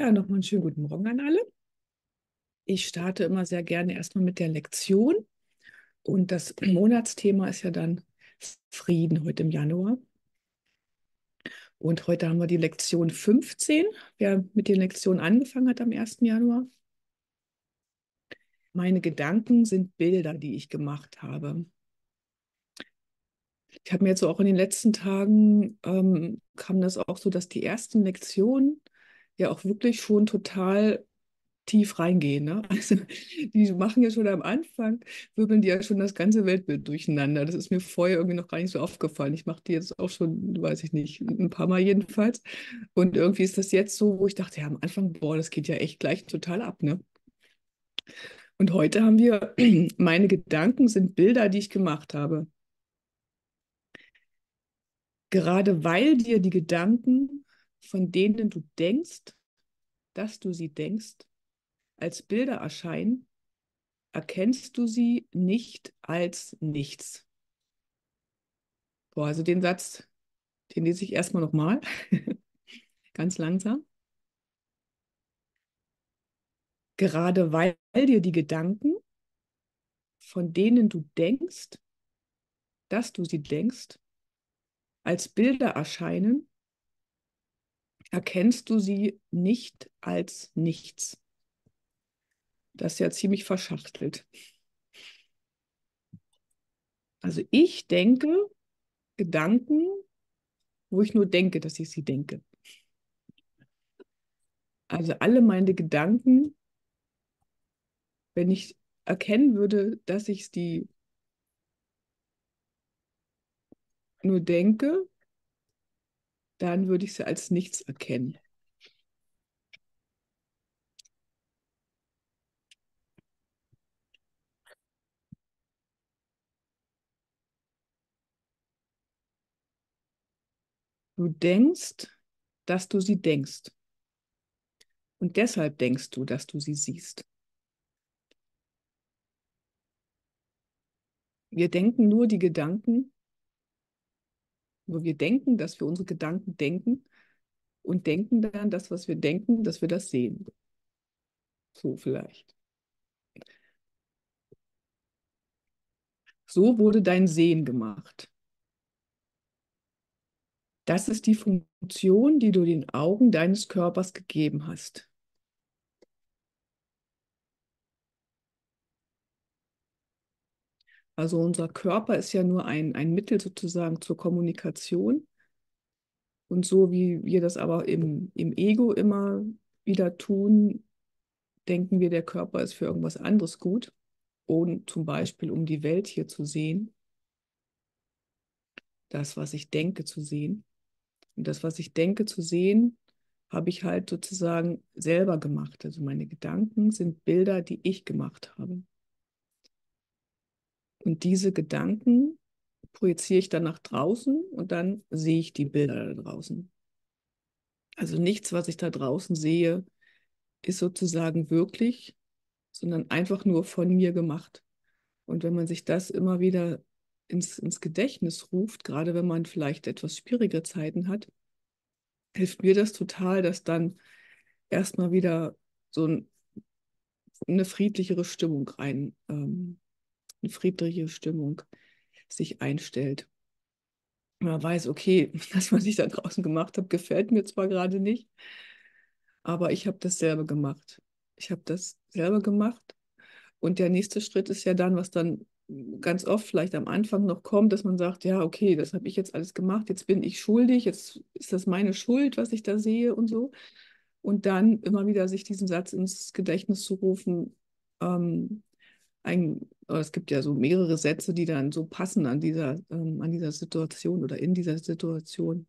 Ja, nochmal einen schönen guten Morgen an alle. Ich starte immer sehr gerne erstmal mit der Lektion. Und das Monatsthema ist ja dann Frieden heute im Januar. Und heute haben wir die Lektion 15. Wer mit den Lektionen angefangen hat am 1. Januar. Meine Gedanken sind Bilder, die ich gemacht habe. Ich habe mir jetzt so auch in den letzten Tagen ähm, kam das auch so, dass die ersten Lektionen ja auch wirklich schon total tief reingehen. Ne? Also die machen ja schon am Anfang, wirbeln die ja schon das ganze Weltbild durcheinander. Das ist mir vorher irgendwie noch gar nicht so aufgefallen. Ich mache die jetzt auch schon, weiß ich nicht, ein paar Mal jedenfalls. Und irgendwie ist das jetzt so, wo ich dachte, ja, am Anfang, boah, das geht ja echt gleich total ab. Ne? Und heute haben wir, meine Gedanken sind Bilder, die ich gemacht habe. Gerade weil dir die Gedanken von denen du denkst, dass du sie denkst, als Bilder erscheinen, erkennst du sie nicht als nichts. Boah, also den Satz, den lese ich erstmal nochmal, ganz langsam. Gerade weil dir die Gedanken, von denen du denkst, dass du sie denkst, als Bilder erscheinen, erkennst du sie nicht als nichts. Das ist ja ziemlich verschachtelt. Also ich denke Gedanken, wo ich nur denke, dass ich sie denke. Also alle meine Gedanken, wenn ich erkennen würde, dass ich die nur denke, dann würde ich sie als nichts erkennen. Du denkst, dass du sie denkst. Und deshalb denkst du, dass du sie siehst. Wir denken nur die Gedanken, nur wir denken, dass wir unsere Gedanken denken und denken dann das, was wir denken, dass wir das sehen. So vielleicht. So wurde dein Sehen gemacht. Das ist die Funktion, die du den Augen deines Körpers gegeben hast. Also unser Körper ist ja nur ein, ein Mittel sozusagen zur Kommunikation. Und so wie wir das aber im, im Ego immer wieder tun, denken wir, der Körper ist für irgendwas anderes gut. Und zum Beispiel, um die Welt hier zu sehen. Das, was ich denke, zu sehen. Und das, was ich denke, zu sehen, habe ich halt sozusagen selber gemacht. Also meine Gedanken sind Bilder, die ich gemacht habe. Und diese Gedanken projiziere ich dann nach draußen und dann sehe ich die Bilder da draußen. Also nichts, was ich da draußen sehe, ist sozusagen wirklich, sondern einfach nur von mir gemacht. Und wenn man sich das immer wieder ins, ins Gedächtnis ruft, gerade wenn man vielleicht etwas schwierige Zeiten hat, hilft mir das total, dass dann erstmal wieder so ein, eine friedlichere Stimmung rein ähm, eine friedliche Stimmung sich einstellt. Man weiß, okay, das, was ich da draußen gemacht habe, gefällt mir zwar gerade nicht, aber ich habe das selber gemacht. Ich habe das selber gemacht. Und der nächste Schritt ist ja dann, was dann ganz oft vielleicht am Anfang noch kommt, dass man sagt, ja, okay, das habe ich jetzt alles gemacht, jetzt bin ich schuldig, jetzt ist das meine Schuld, was ich da sehe und so. Und dann immer wieder sich diesen Satz ins Gedächtnis zu rufen, ähm, ein, es gibt ja so mehrere Sätze, die dann so passen an dieser, ähm, an dieser Situation oder in dieser Situation.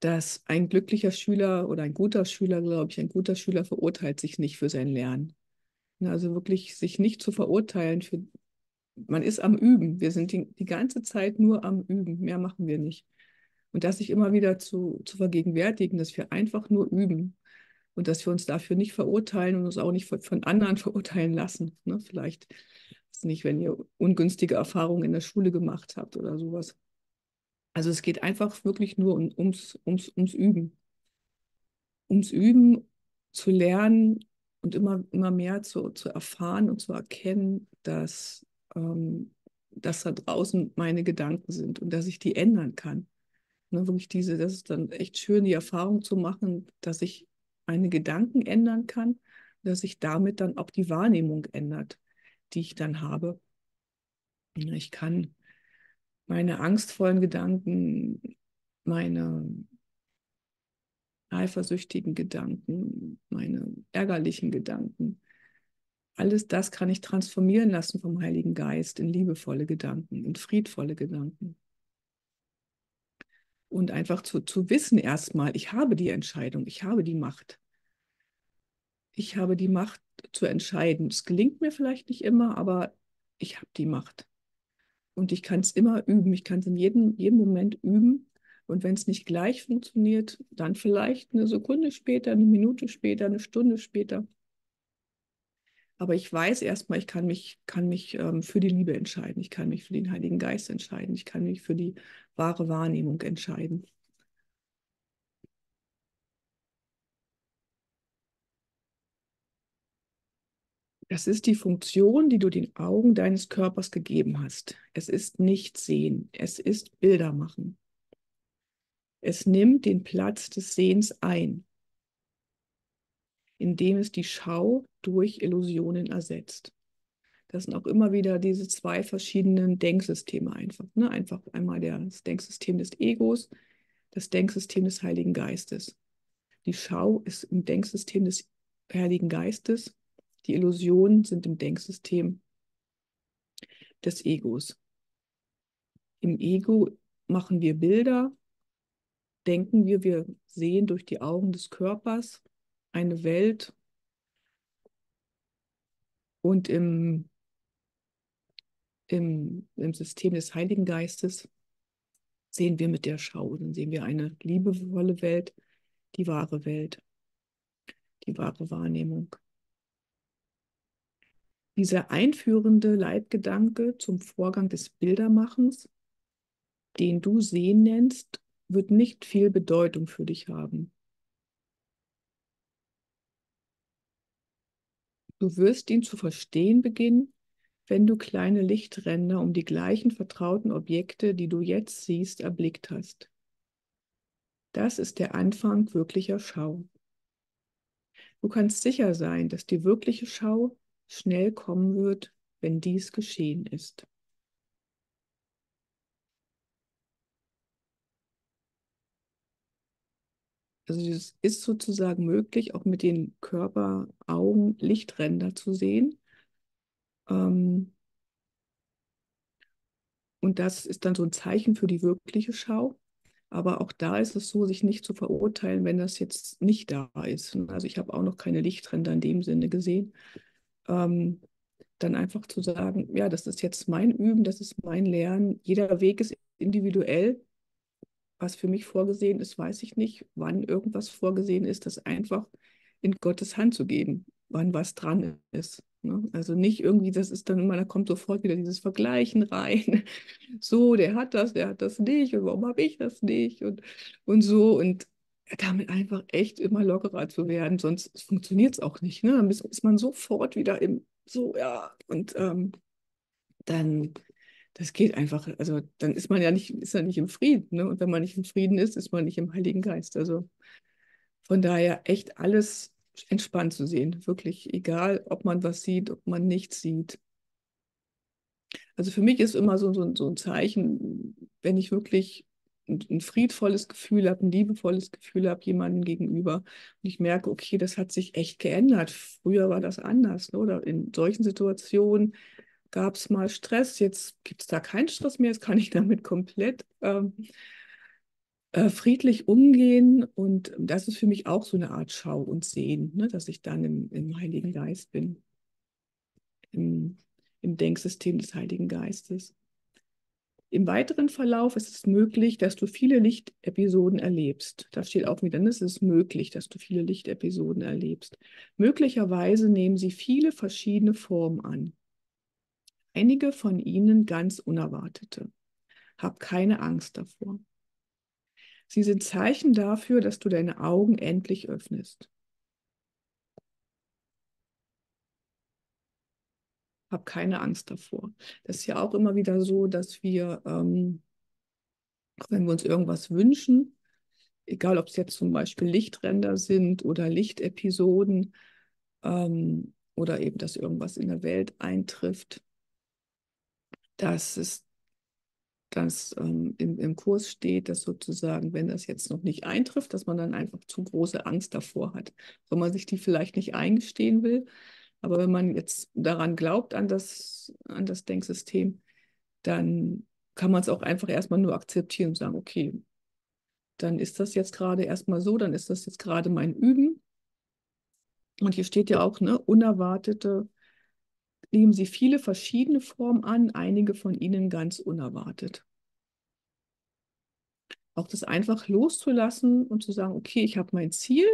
Dass ein glücklicher Schüler oder ein guter Schüler, glaube ich, ein guter Schüler verurteilt sich nicht für sein Lernen. Also wirklich sich nicht zu verurteilen für, man ist am Üben. Wir sind die, die ganze Zeit nur am Üben. Mehr machen wir nicht. Und das sich immer wieder zu, zu vergegenwärtigen, dass wir einfach nur üben und dass wir uns dafür nicht verurteilen und uns auch nicht von anderen verurteilen lassen. Ne? Vielleicht nicht, wenn ihr ungünstige Erfahrungen in der Schule gemacht habt oder sowas. Also es geht einfach wirklich nur um, ums, ums, ums Üben. ums Üben zu lernen und immer, immer mehr zu, zu erfahren und zu erkennen, dass, ähm, dass da draußen meine Gedanken sind und dass ich die ändern kann. Ne, wirklich diese, das ist dann echt schön, die Erfahrung zu machen, dass ich meine Gedanken ändern kann, dass sich damit dann auch die Wahrnehmung ändert, die ich dann habe. Ich kann meine angstvollen Gedanken, meine eifersüchtigen Gedanken, meine ärgerlichen Gedanken, alles das kann ich transformieren lassen vom Heiligen Geist in liebevolle Gedanken, in friedvolle Gedanken. Und einfach zu, zu wissen erstmal, ich habe die Entscheidung, ich habe die Macht. Ich habe die Macht zu entscheiden. Es gelingt mir vielleicht nicht immer, aber ich habe die Macht. Und ich kann es immer üben. Ich kann es in jedem, jedem Moment üben. Und wenn es nicht gleich funktioniert, dann vielleicht eine Sekunde später, eine Minute später, eine Stunde später. Aber ich weiß erstmal, ich kann mich, kann mich ähm, für die Liebe entscheiden. Ich kann mich für den Heiligen Geist entscheiden. Ich kann mich für die wahre Wahrnehmung entscheiden. Das ist die Funktion, die du den Augen deines Körpers gegeben hast. Es ist nicht sehen, es ist Bilder machen. Es nimmt den Platz des Sehens ein indem es die Schau durch Illusionen ersetzt. Das sind auch immer wieder diese zwei verschiedenen Denksysteme einfach. Ne? Einfach einmal das Denksystem des Egos, das Denksystem des Heiligen Geistes. Die Schau ist im Denksystem des Heiligen Geistes, die Illusionen sind im Denksystem des Egos. Im Ego machen wir Bilder, denken wir, wir sehen durch die Augen des Körpers eine Welt und im, im, im System des Heiligen Geistes sehen wir mit der Schau, dann sehen wir eine liebevolle Welt, die wahre Welt, die wahre Wahrnehmung. Dieser einführende Leitgedanke zum Vorgang des Bildermachens, den du Sehen nennst, wird nicht viel Bedeutung für dich haben. Du wirst ihn zu verstehen beginnen, wenn du kleine Lichtränder um die gleichen vertrauten Objekte, die du jetzt siehst, erblickt hast. Das ist der Anfang wirklicher Schau. Du kannst sicher sein, dass die wirkliche Schau schnell kommen wird, wenn dies geschehen ist. Also es ist sozusagen möglich, auch mit den Körperaugen Lichtränder zu sehen. Ähm, und das ist dann so ein Zeichen für die wirkliche Schau. Aber auch da ist es so, sich nicht zu verurteilen, wenn das jetzt nicht da ist. Also ich habe auch noch keine Lichtränder in dem Sinne gesehen. Ähm, dann einfach zu sagen, ja, das ist jetzt mein Üben, das ist mein Lernen. Jeder Weg ist individuell was für mich vorgesehen ist, weiß ich nicht. Wann irgendwas vorgesehen ist, das einfach in Gottes Hand zu geben, wann was dran ist. Ne? Also nicht irgendwie, das ist dann immer, da kommt sofort wieder dieses Vergleichen rein. So, der hat das, der hat das nicht und warum habe ich das nicht und, und so. Und damit einfach echt immer lockerer zu werden, sonst funktioniert es auch nicht. Ne? Dann ist, ist, man sofort wieder im, so, ja, und ähm, dann das geht einfach, also dann ist man ja nicht, ist ja nicht im Frieden. Ne? Und wenn man nicht im Frieden ist, ist man nicht im Heiligen Geist. Also von daher echt alles entspannt zu sehen. Wirklich egal, ob man was sieht, ob man nichts sieht. Also für mich ist immer so, so, so ein Zeichen, wenn ich wirklich ein, ein friedvolles Gefühl habe, ein liebevolles Gefühl habe jemandem gegenüber und ich merke, okay, das hat sich echt geändert. Früher war das anders, ne? oder in solchen Situationen gab es mal Stress, jetzt gibt es da keinen Stress mehr, jetzt kann ich damit komplett ähm, äh, friedlich umgehen. Und das ist für mich auch so eine Art Schau und Sehen, ne? dass ich dann im, im Heiligen Geist bin, im, im Denksystem des Heiligen Geistes. Im weiteren Verlauf ist es möglich, dass du viele Lichtepisoden erlebst. Da steht auch wieder, ne, es ist möglich, dass du viele Lichtepisoden erlebst. Möglicherweise nehmen sie viele verschiedene Formen an einige von ihnen ganz unerwartete. Hab keine Angst davor. Sie sind Zeichen dafür, dass du deine Augen endlich öffnest. Hab keine Angst davor. Das ist ja auch immer wieder so, dass wir, ähm, wenn wir uns irgendwas wünschen, egal ob es jetzt zum Beispiel Lichtränder sind oder Lichtepisoden ähm, oder eben, dass irgendwas in der Welt eintrifft, dass es dass ähm, im, im Kurs steht, dass sozusagen, wenn das jetzt noch nicht eintrifft, dass man dann einfach zu große Angst davor hat, wenn man sich die vielleicht nicht eingestehen will. Aber wenn man jetzt daran glaubt, an das, an das Denksystem, dann kann man es auch einfach erstmal nur akzeptieren und sagen, okay, dann ist das jetzt gerade erstmal so, dann ist das jetzt gerade mein Üben. Und hier steht ja auch, ne, unerwartete, nehmen Sie viele verschiedene Formen an, einige von ihnen ganz unerwartet. Auch das einfach loszulassen und zu sagen, okay, ich habe mein Ziel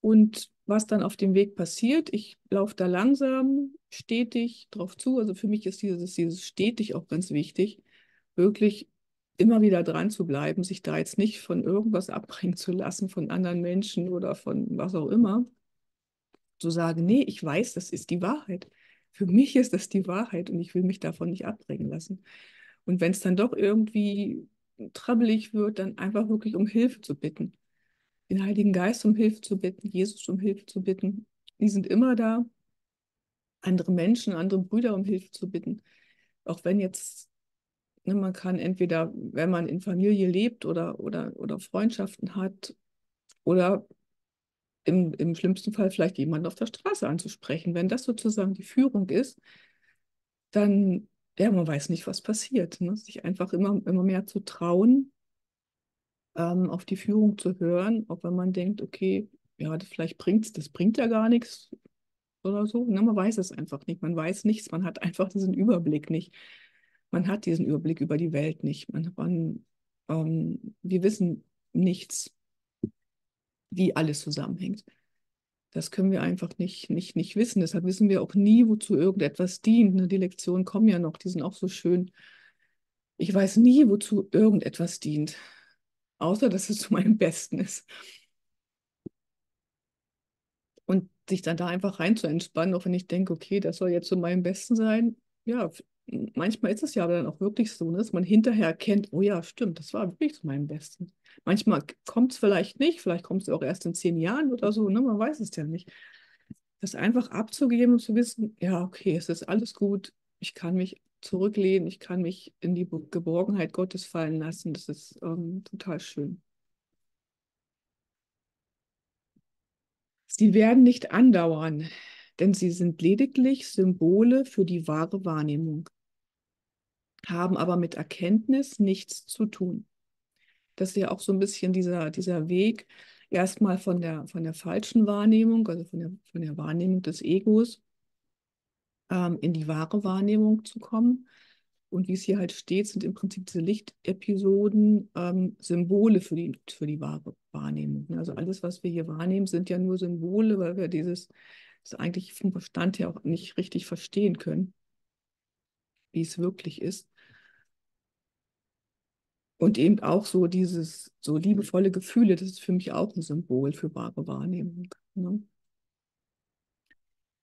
und was dann auf dem Weg passiert, ich laufe da langsam, stetig drauf zu. Also für mich ist dieses, dieses stetig auch ganz wichtig, wirklich immer wieder dran zu bleiben, sich da jetzt nicht von irgendwas abbringen zu lassen, von anderen Menschen oder von was auch immer. Zu sagen, nee, ich weiß, das ist die Wahrheit. Für mich ist das die Wahrheit und ich will mich davon nicht abbringen lassen. Und wenn es dann doch irgendwie trabbelig wird, dann einfach wirklich um Hilfe zu bitten. Den Heiligen Geist um Hilfe zu bitten, Jesus um Hilfe zu bitten. Die sind immer da. Andere Menschen, andere Brüder um Hilfe zu bitten. Auch wenn jetzt Ne, man kann entweder, wenn man in Familie lebt oder, oder, oder Freundschaften hat, oder im, im schlimmsten Fall vielleicht jemanden auf der Straße anzusprechen. Wenn das sozusagen die Führung ist, dann, ja, man weiß nicht, was passiert. Ne? Sich einfach immer, immer mehr zu trauen, ähm, auf die Führung zu hören, auch wenn man denkt, okay, ja, das vielleicht bringt das bringt ja gar nichts oder so. Ne? Man weiß es einfach nicht. Man weiß nichts, man hat einfach diesen Überblick nicht man hat diesen Überblick über die Welt nicht. Man, man ähm, wir wissen nichts, wie alles zusammenhängt. Das können wir einfach nicht, nicht, nicht wissen. Deshalb wissen wir auch nie, wozu irgendetwas dient. Ne, die Lektionen kommen ja noch, die sind auch so schön. Ich weiß nie, wozu irgendetwas dient, außer dass es zu meinem Besten ist. Und sich dann da einfach rein zu entspannen, auch wenn ich denke, okay, das soll jetzt zu meinem Besten sein. Ja, manchmal ist es ja aber dann auch wirklich so, ne, dass man hinterher erkennt, oh ja, stimmt, das war wirklich zu meinem Besten. Manchmal kommt es vielleicht nicht, vielleicht kommt es auch erst in zehn Jahren oder so, ne, man weiß es ja nicht. Das einfach abzugeben und zu wissen, ja, okay, es ist alles gut, ich kann mich zurücklehnen, ich kann mich in die Geborgenheit Gottes fallen lassen, das ist ähm, total schön. Sie werden nicht andauern, denn sie sind lediglich Symbole für die wahre Wahrnehmung haben aber mit Erkenntnis nichts zu tun. Das ist ja auch so ein bisschen dieser, dieser Weg, erstmal von der, von der falschen Wahrnehmung, also von der, von der Wahrnehmung des Egos, ähm, in die wahre Wahrnehmung zu kommen. Und wie es hier halt steht, sind im Prinzip diese Lichtepisoden ähm, Symbole für die, für die wahre Wahrnehmung. Also alles, was wir hier wahrnehmen, sind ja nur Symbole, weil wir dieses das eigentlich vom Verstand her auch nicht richtig verstehen können, wie es wirklich ist. Und eben auch so dieses, so liebevolle Gefühle, das ist für mich auch ein Symbol für wahre Wahrnehmung. Ne?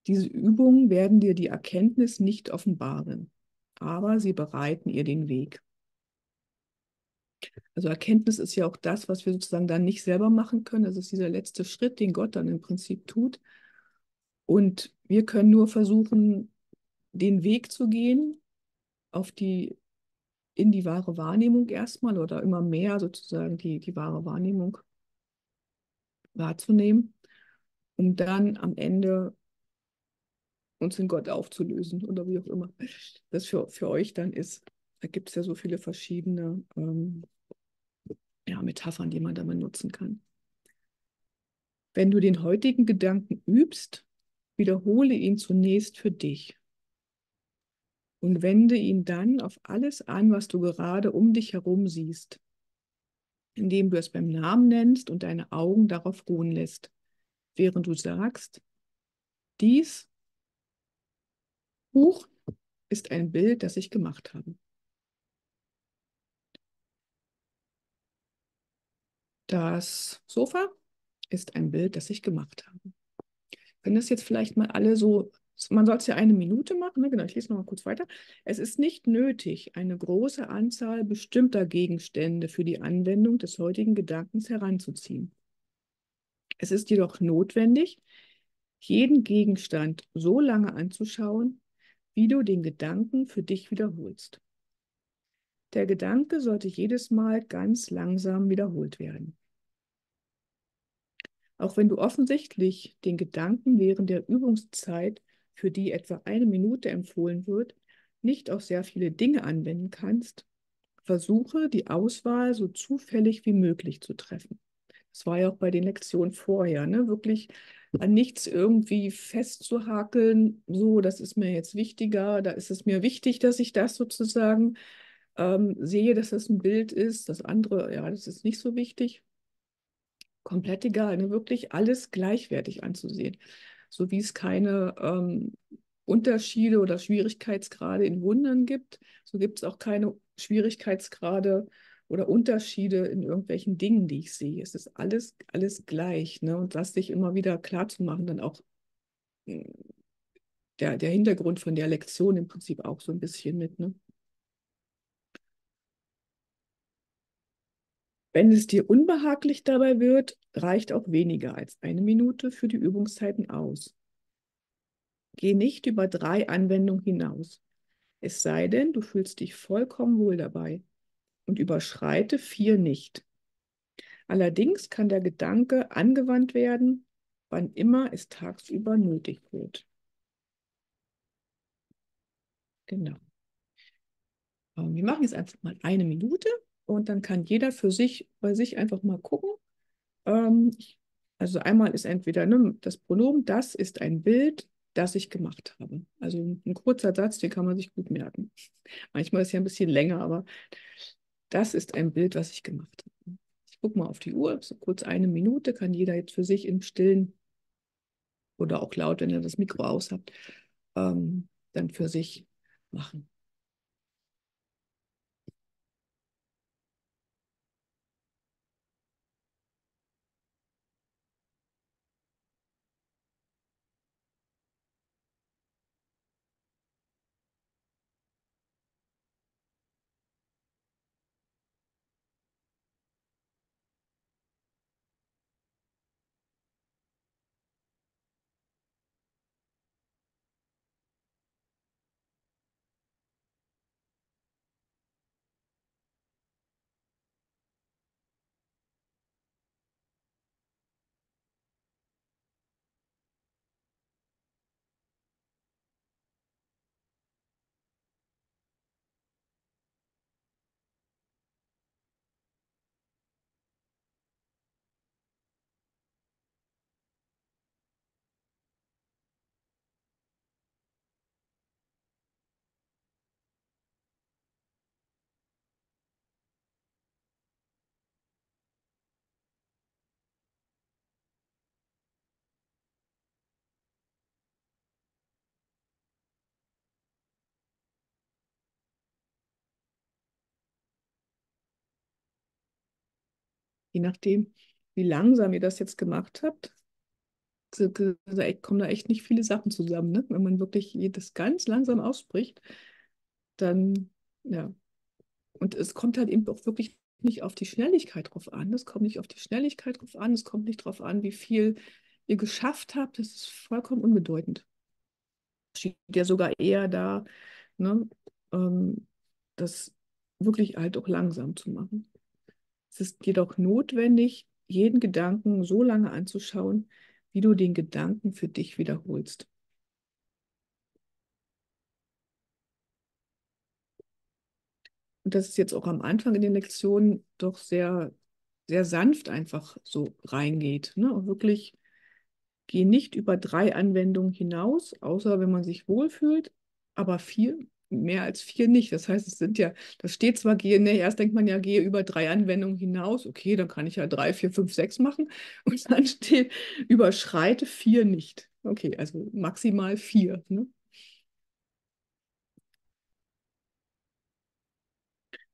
Diese Übungen werden dir die Erkenntnis nicht offenbaren, aber sie bereiten ihr den Weg. Also Erkenntnis ist ja auch das, was wir sozusagen dann nicht selber machen können. Das ist dieser letzte Schritt, den Gott dann im Prinzip tut. Und wir können nur versuchen, den Weg zu gehen auf die in die wahre Wahrnehmung erstmal oder immer mehr sozusagen die, die wahre Wahrnehmung wahrzunehmen, um dann am Ende uns in Gott aufzulösen oder wie auch immer das für, für euch dann ist. Da gibt es ja so viele verschiedene ähm, ja, Metaphern, die man da benutzen kann. Wenn du den heutigen Gedanken übst, wiederhole ihn zunächst für dich und wende ihn dann auf alles an, was du gerade um dich herum siehst, indem du es beim Namen nennst und deine Augen darauf ruhen lässt, während du sagst, dies Buch ist ein Bild, das ich gemacht habe. Das Sofa ist ein Bild, das ich gemacht habe. Können das jetzt vielleicht mal alle so, man soll es ja eine Minute machen, ne? genau, ich lese noch mal kurz weiter. Es ist nicht nötig, eine große Anzahl bestimmter Gegenstände für die Anwendung des heutigen Gedankens heranzuziehen. Es ist jedoch notwendig, jeden Gegenstand so lange anzuschauen, wie du den Gedanken für dich wiederholst. Der Gedanke sollte jedes Mal ganz langsam wiederholt werden. Auch wenn du offensichtlich den Gedanken während der Übungszeit, für die etwa eine Minute empfohlen wird, nicht auf sehr viele Dinge anwenden kannst, versuche die Auswahl so zufällig wie möglich zu treffen. Das war ja auch bei den Lektionen vorher, ne? wirklich an nichts irgendwie festzuhakeln, so, das ist mir jetzt wichtiger, da ist es mir wichtig, dass ich das sozusagen ähm, sehe, dass das ein Bild ist, das andere, ja, das ist nicht so wichtig komplett egal, ne? wirklich alles gleichwertig anzusehen. So wie es keine ähm, Unterschiede oder Schwierigkeitsgrade in Wundern gibt, so gibt es auch keine Schwierigkeitsgrade oder Unterschiede in irgendwelchen Dingen, die ich sehe. Es ist alles, alles gleich. Ne? Und das sich immer wieder klar zu machen, dann auch hm, der, der Hintergrund von der Lektion im Prinzip auch so ein bisschen mit. Ne? Wenn es dir unbehaglich dabei wird, reicht auch weniger als eine Minute für die Übungszeiten aus. Geh nicht über drei Anwendungen hinaus, es sei denn, du fühlst dich vollkommen wohl dabei und überschreite vier nicht. Allerdings kann der Gedanke angewandt werden, wann immer es tagsüber nötig wird. Genau. Ähm, wir machen jetzt einfach mal eine Minute und dann kann jeder für sich bei sich einfach mal gucken. Ähm, also einmal ist entweder ne, das Pronomen, das ist ein Bild, das ich gemacht habe. Also ein kurzer Satz, den kann man sich gut merken. Manchmal ist ja ein bisschen länger, aber das ist ein Bild, was ich gemacht habe. Ich gucke mal auf die Uhr, so kurz eine Minute, kann jeder jetzt für sich im Stillen oder auch laut, wenn ihr das Mikro aus habt, ähm, dann für sich machen. Je nachdem, wie langsam ihr das jetzt gemacht habt, kommen da echt nicht viele Sachen zusammen. Ne? Wenn man wirklich das ganz langsam ausspricht, dann, ja. Und es kommt halt eben auch wirklich nicht auf die Schnelligkeit drauf an. Es kommt nicht auf die Schnelligkeit drauf an. Es kommt nicht drauf an, wie viel ihr geschafft habt. Das ist vollkommen unbedeutend. Es steht ja sogar eher da, ne, ähm, das wirklich halt auch langsam zu machen. Es ist jedoch notwendig, jeden Gedanken so lange anzuschauen, wie du den Gedanken für dich wiederholst. Und das ist jetzt auch am Anfang in den Lektionen doch sehr, sehr sanft einfach so reingeht. Ne? Und wirklich, geh nicht über drei Anwendungen hinaus, außer wenn man sich wohlfühlt, aber vier mehr als vier nicht. Das heißt, es sind ja, das steht zwar, gehe, ne, erst denkt man ja, gehe über drei Anwendungen hinaus. Okay, dann kann ich ja drei, vier, fünf, sechs machen. Und dann steht, überschreite vier nicht. Okay, also maximal vier. Ne?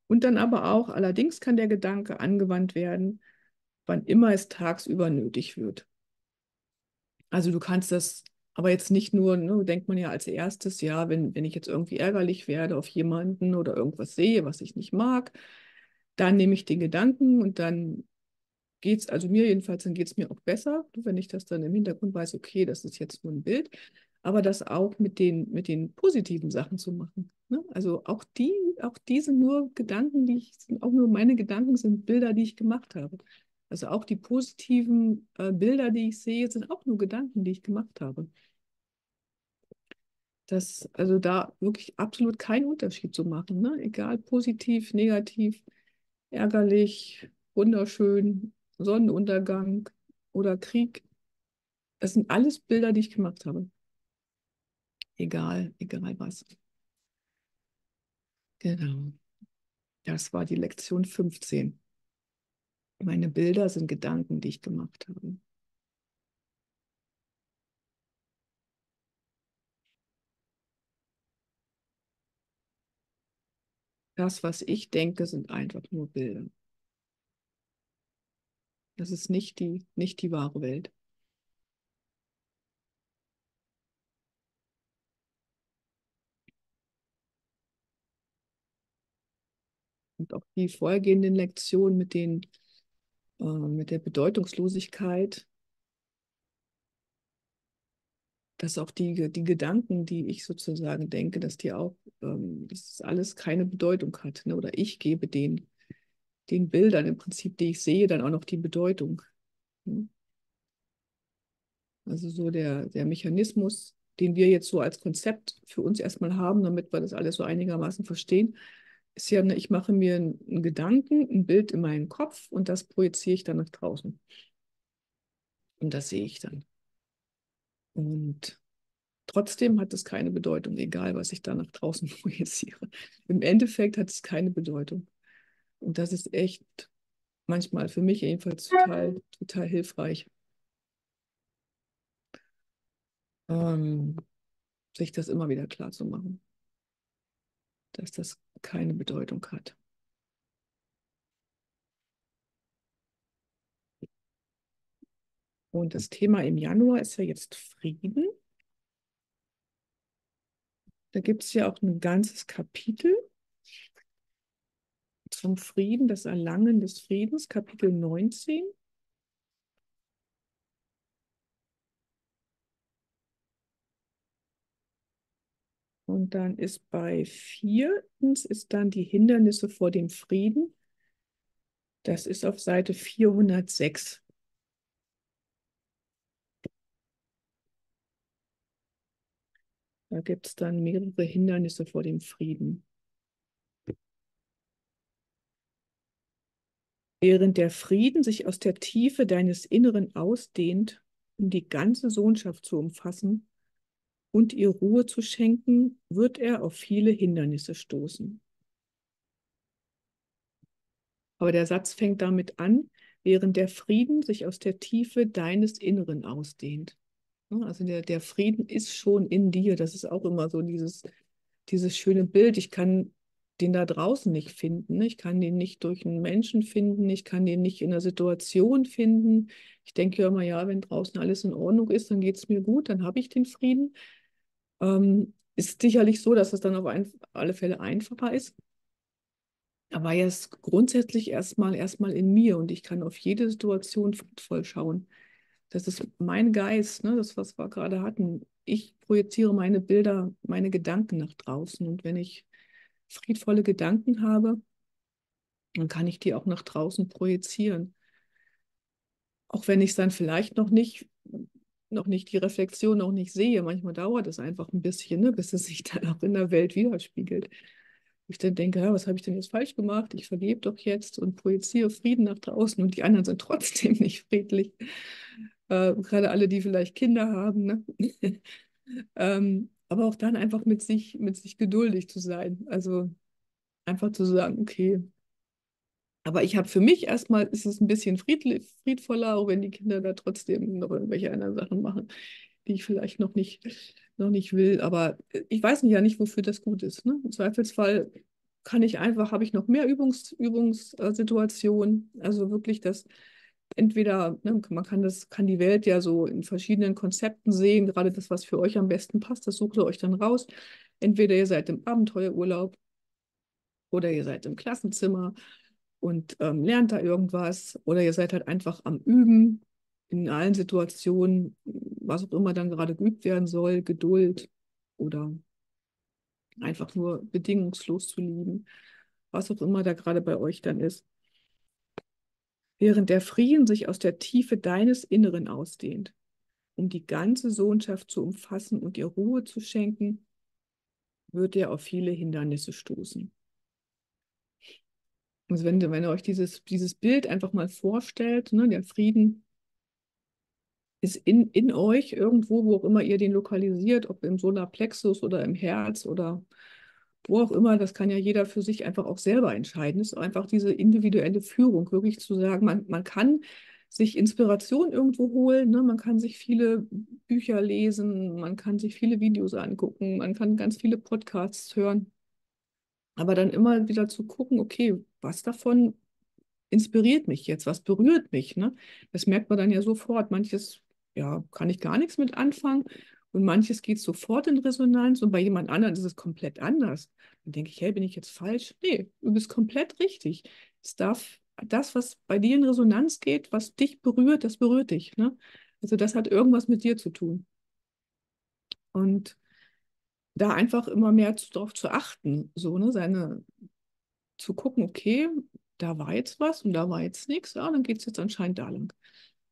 Und dann aber auch, allerdings kann der Gedanke angewandt werden, wann immer es tagsüber nötig wird. Also du kannst das aber jetzt nicht nur, ne, denkt man ja als erstes, ja, wenn, wenn ich jetzt irgendwie ärgerlich werde auf jemanden oder irgendwas sehe, was ich nicht mag, dann nehme ich den Gedanken und dann geht es, also mir jedenfalls, dann geht es mir auch besser, wenn ich das dann im Hintergrund weiß, okay, das ist jetzt nur ein Bild, aber das auch mit den, mit den positiven Sachen zu machen. Ne? Also auch die, auch diese nur Gedanken, die ich, auch nur meine Gedanken, sind Bilder, die ich gemacht habe. Also auch die positiven äh, Bilder, die ich sehe, sind auch nur Gedanken, die ich gemacht habe. Das, also da wirklich absolut keinen Unterschied zu machen, ne? egal positiv, negativ, ärgerlich, wunderschön, Sonnenuntergang oder Krieg. Das sind alles Bilder, die ich gemacht habe. Egal, egal was. Genau. Das war die Lektion 15. Meine Bilder sind Gedanken, die ich gemacht habe. Das, was ich denke, sind einfach nur Bilder. Das ist nicht die, nicht die wahre Welt. Und auch die vorhergehenden Lektionen mit, den, äh, mit der Bedeutungslosigkeit, dass auch die, die Gedanken, die ich sozusagen denke, dass die auch, ähm, dass alles keine Bedeutung hat. Ne? Oder ich gebe den, den Bildern im Prinzip, die ich sehe, dann auch noch die Bedeutung. Ne? Also so der, der Mechanismus, den wir jetzt so als Konzept für uns erstmal haben, damit wir das alles so einigermaßen verstehen, ist ja, ne, ich mache mir einen Gedanken, ein Bild in meinen Kopf und das projiziere ich dann nach draußen. Und das sehe ich dann. Und trotzdem hat es keine Bedeutung, egal was ich da nach draußen projiziere. Im Endeffekt hat es keine Bedeutung. Und das ist echt manchmal für mich jedenfalls total, total hilfreich. Ähm, sich das immer wieder klar zu machen, dass das keine Bedeutung hat. Und das Thema im Januar ist ja jetzt Frieden. Da gibt es ja auch ein ganzes Kapitel zum Frieden, das Erlangen des Friedens, Kapitel 19. Und dann ist bei viertens ist dann die Hindernisse vor dem Frieden. Das ist auf Seite 406. Da gibt es dann mehrere Hindernisse vor dem Frieden. Während der Frieden sich aus der Tiefe deines Inneren ausdehnt, um die ganze Sohnschaft zu umfassen und ihr Ruhe zu schenken, wird er auf viele Hindernisse stoßen. Aber der Satz fängt damit an, während der Frieden sich aus der Tiefe deines Inneren ausdehnt. Ne, also der, der Frieden ist schon in dir. Das ist auch immer so dieses, dieses schöne Bild. Ich kann den da draußen nicht finden. Ich kann den nicht durch einen Menschen finden. Ich kann den nicht in einer Situation finden. Ich denke immer, ja, wenn draußen alles in Ordnung ist, dann geht es mir gut, dann habe ich den Frieden. Ähm, ist sicherlich so, dass es dann auf ein, alle Fälle einfacher ist. Aber er ist grundsätzlich erstmal erstmal in mir und ich kann auf jede Situation friedvoll schauen. Das ist mein Geist, ne? das, was wir gerade hatten. Ich projiziere meine Bilder, meine Gedanken nach draußen. Und wenn ich friedvolle Gedanken habe, dann kann ich die auch nach draußen projizieren. Auch wenn ich es dann vielleicht noch nicht, noch nicht die Reflexion noch nicht sehe. Manchmal dauert es einfach ein bisschen, ne, bis es sich dann auch in der Welt widerspiegelt. Ich dann denke, ja, was habe ich denn jetzt falsch gemacht? Ich vergebe doch jetzt und projiziere Frieden nach draußen und die anderen sind trotzdem nicht friedlich. Äh, gerade alle, die vielleicht Kinder haben. Ne? ähm, aber auch dann einfach mit sich, mit sich geduldig zu sein. Also einfach zu sagen, okay. Aber ich habe für mich erstmal, ist es ein bisschen friedvoller, auch wenn die Kinder da trotzdem noch irgendwelche anderen Sachen machen, die ich vielleicht noch nicht, noch nicht will. Aber ich weiß ja nicht, wofür das gut ist. Ne? Im Zweifelsfall kann ich einfach, habe ich noch mehr Übungs, Übungssituationen. Also wirklich das entweder, ne, man kann das, kann die Welt ja so in verschiedenen Konzepten sehen, gerade das, was für euch am besten passt, das sucht ihr euch dann raus. Entweder ihr seid im Abenteuerurlaub oder ihr seid im Klassenzimmer und ähm, lernt da irgendwas oder ihr seid halt einfach am Üben in allen Situationen, was auch immer dann gerade geübt werden soll, Geduld oder einfach nur bedingungslos zu lieben, was auch immer da gerade bei euch dann ist. Während der Frieden sich aus der Tiefe deines Inneren ausdehnt, um die ganze Sohnschaft zu umfassen und ihr Ruhe zu schenken, wird er auf viele Hindernisse stoßen. Also wenn, wenn ihr euch dieses, dieses Bild einfach mal vorstellt, ne, der Frieden ist in, in euch irgendwo, wo auch immer ihr den lokalisiert, ob im Solarplexus oder im Herz oder wo auch immer, das kann ja jeder für sich einfach auch selber entscheiden. Ist einfach diese individuelle Führung, wirklich zu sagen, man, man kann sich Inspiration irgendwo holen, ne? man kann sich viele Bücher lesen, man kann sich viele Videos angucken, man kann ganz viele Podcasts hören. Aber dann immer wieder zu gucken, okay, was davon inspiriert mich jetzt, was berührt mich. Ne? Das merkt man dann ja sofort. Manches, ja, kann ich gar nichts mit anfangen und manches geht sofort in Resonanz und bei jemand anderem ist es komplett anders. Dann denke ich, hey, bin ich jetzt falsch? Nee, du bist komplett richtig. Es darf das, was bei dir in Resonanz geht, was dich berührt, das berührt dich. Ne? Also das hat irgendwas mit dir zu tun. Und da einfach immer mehr darauf zu achten, so, ne, seine, zu gucken, okay, da war jetzt was und da war jetzt nichts, ja, dann geht es jetzt anscheinend da lang.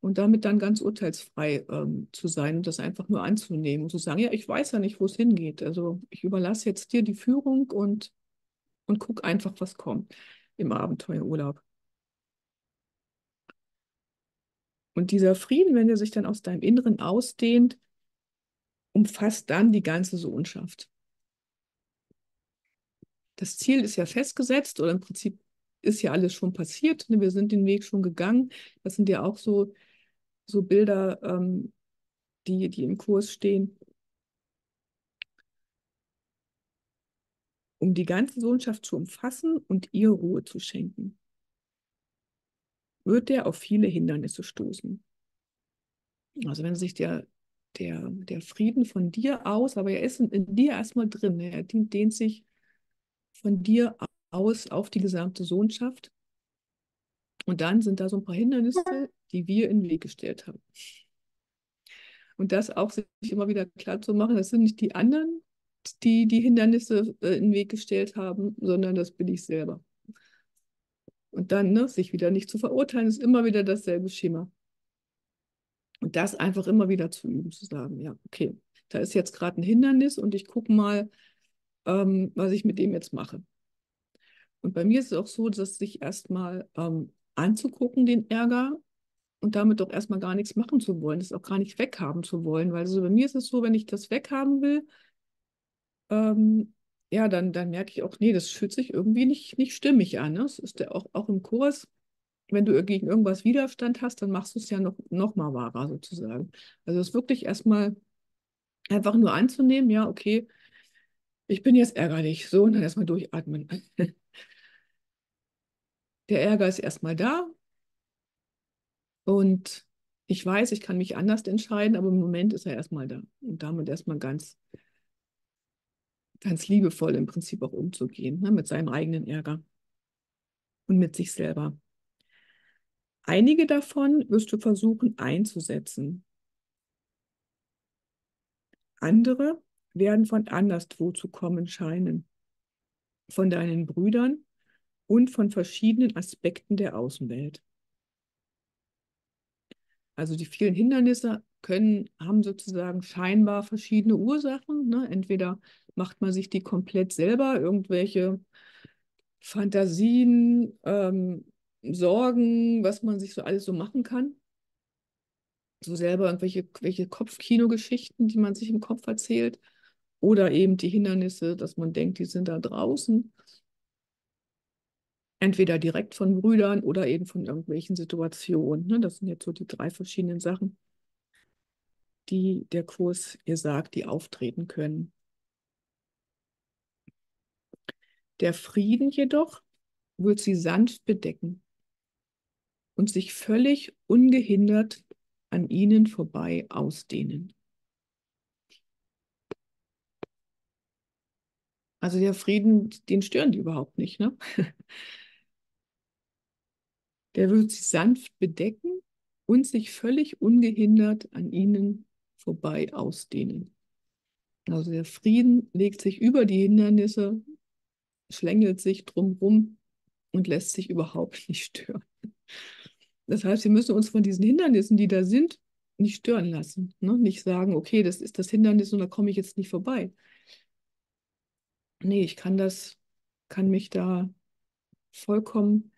Und damit dann ganz urteilsfrei ähm, zu sein und das einfach nur anzunehmen und zu sagen, ja, ich weiß ja nicht, wo es hingeht. Also ich überlasse jetzt dir die Führung und, und guck einfach, was kommt im Abenteuerurlaub. Und dieser Frieden, wenn er sich dann aus deinem Inneren ausdehnt, umfasst dann die ganze Sohnschaft. Das Ziel ist ja festgesetzt oder im Prinzip ist ja alles schon passiert. Ne? Wir sind den Weg schon gegangen. Das sind ja auch so, so Bilder, ähm, die, die im Kurs stehen. Um die ganze Sohnschaft zu umfassen und ihr Ruhe zu schenken, wird er auf viele Hindernisse stoßen. Also wenn sich der der, der Frieden von dir aus, aber er ist in, in dir erstmal drin. Er dehnt sich von dir aus auf die gesamte Sohnschaft. Und dann sind da so ein paar Hindernisse, die wir in den Weg gestellt haben. Und das auch sich immer wieder klar zu machen, das sind nicht die anderen, die die Hindernisse äh, in den Weg gestellt haben, sondern das bin ich selber. Und dann ne, sich wieder nicht zu verurteilen, ist immer wieder dasselbe Schema. Und das einfach immer wieder zu üben, zu sagen, ja, okay, da ist jetzt gerade ein Hindernis und ich gucke mal, ähm, was ich mit dem jetzt mache. Und bei mir ist es auch so, dass sich erstmal ähm, anzugucken, den Ärger, und damit doch erstmal gar nichts machen zu wollen, das auch gar nicht weghaben zu wollen. Weil also bei mir ist es so, wenn ich das weghaben will, ähm, ja, dann, dann merke ich auch, nee, das fühlt sich irgendwie nicht, nicht stimmig an. Ne? Das ist ja auch, auch im Kurs wenn du gegen irgendwas Widerstand hast, dann machst du es ja noch, noch mal wahrer sozusagen. Also es wirklich erstmal einfach nur anzunehmen, ja, okay, ich bin jetzt ärgerlich, so und dann erstmal durchatmen. Der Ärger ist erstmal da und ich weiß, ich kann mich anders entscheiden, aber im Moment ist er erstmal da und damit erstmal ganz, ganz liebevoll im Prinzip auch umzugehen, ne, mit seinem eigenen Ärger und mit sich selber. Einige davon wirst du versuchen einzusetzen. Andere werden von anderswo zu kommen scheinen, von deinen Brüdern und von verschiedenen Aspekten der Außenwelt. Also die vielen Hindernisse können, haben sozusagen scheinbar verschiedene Ursachen. Ne? Entweder macht man sich die komplett selber, irgendwelche Fantasien, ähm, Sorgen, was man sich so alles so machen kann. So selber irgendwelche, irgendwelche Kopfkino-Geschichten, die man sich im Kopf erzählt. Oder eben die Hindernisse, dass man denkt, die sind da draußen. Entweder direkt von Brüdern oder eben von irgendwelchen Situationen. Ne? Das sind jetzt so die drei verschiedenen Sachen, die der Kurs ihr sagt, die auftreten können. Der Frieden jedoch wird sie sanft bedecken und sich völlig ungehindert an ihnen vorbei ausdehnen. Also der Frieden, den stören die überhaupt nicht. Ne? Der wird sie sanft bedecken und sich völlig ungehindert an ihnen vorbei ausdehnen. Also der Frieden legt sich über die Hindernisse, schlängelt sich drumherum und lässt sich überhaupt nicht stören. Das heißt, wir müssen uns von diesen Hindernissen, die da sind, nicht stören lassen. Ne? Nicht sagen, okay, das ist das Hindernis und da komme ich jetzt nicht vorbei. Nee, ich kann das, kann mich da vollkommen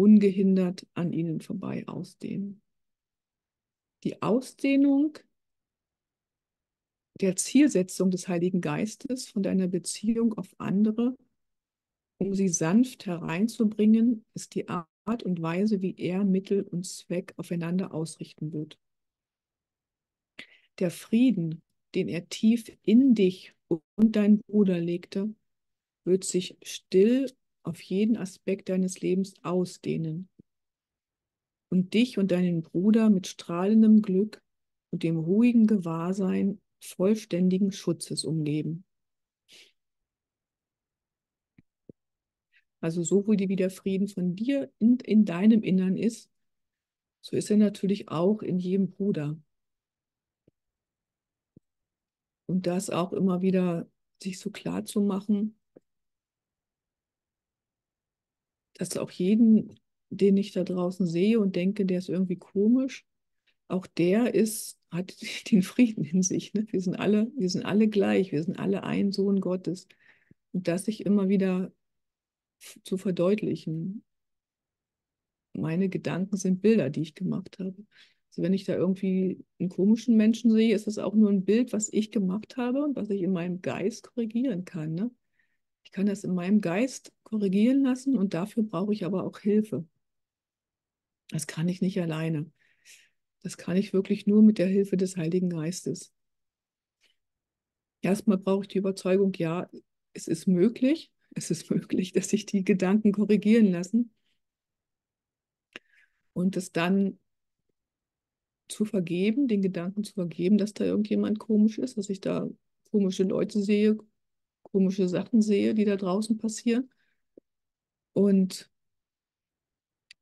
ungehindert an ihnen vorbei ausdehnen. Die Ausdehnung der Zielsetzung des Heiligen Geistes von deiner Beziehung auf andere, um sie sanft hereinzubringen, ist die Art und Weise, wie er Mittel und Zweck aufeinander ausrichten wird. Der Frieden, den er tief in dich und deinen Bruder legte, wird sich still auf jeden Aspekt deines Lebens ausdehnen und dich und deinen Bruder mit strahlendem Glück und dem ruhigen Gewahrsein vollständigen Schutzes umgeben. Also so wie der Frieden von dir in, in deinem Innern ist, so ist er natürlich auch in jedem Bruder. Und das auch immer wieder sich so klar zu machen, dass auch jeden, den ich da draußen sehe und denke, der ist irgendwie komisch, auch der ist, hat den Frieden in sich. Ne? Wir sind alle, wir sind alle gleich, wir sind alle ein Sohn Gottes. Und das sich immer wieder zu verdeutlichen. Meine Gedanken sind Bilder, die ich gemacht habe. Also wenn ich da irgendwie einen komischen Menschen sehe, ist das auch nur ein Bild, was ich gemacht habe und was ich in meinem Geist korrigieren kann. Ne? Ich kann das in meinem Geist korrigieren lassen und dafür brauche ich aber auch Hilfe. Das kann ich nicht alleine. Das kann ich wirklich nur mit der Hilfe des Heiligen Geistes. Erstmal brauche ich die Überzeugung, ja, es ist möglich, es ist möglich, dass sich die Gedanken korrigieren lassen. Und es dann zu vergeben, den Gedanken zu vergeben, dass da irgendjemand komisch ist, dass ich da komische Leute sehe, komische Sachen sehe, die da draußen passieren. Und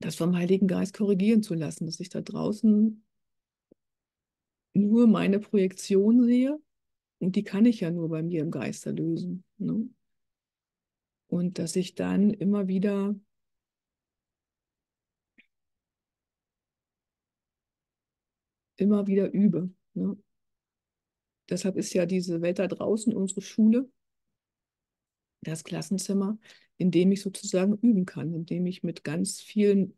das vom Heiligen Geist korrigieren zu lassen, dass ich da draußen nur meine Projektion sehe und die kann ich ja nur bei mir im Geist erlösen. Ne? Und dass ich dann immer wieder immer wieder übe. Ne? Deshalb ist ja diese Welt da draußen unsere Schule, das Klassenzimmer, in dem ich sozusagen üben kann, in dem ich mit ganz vielen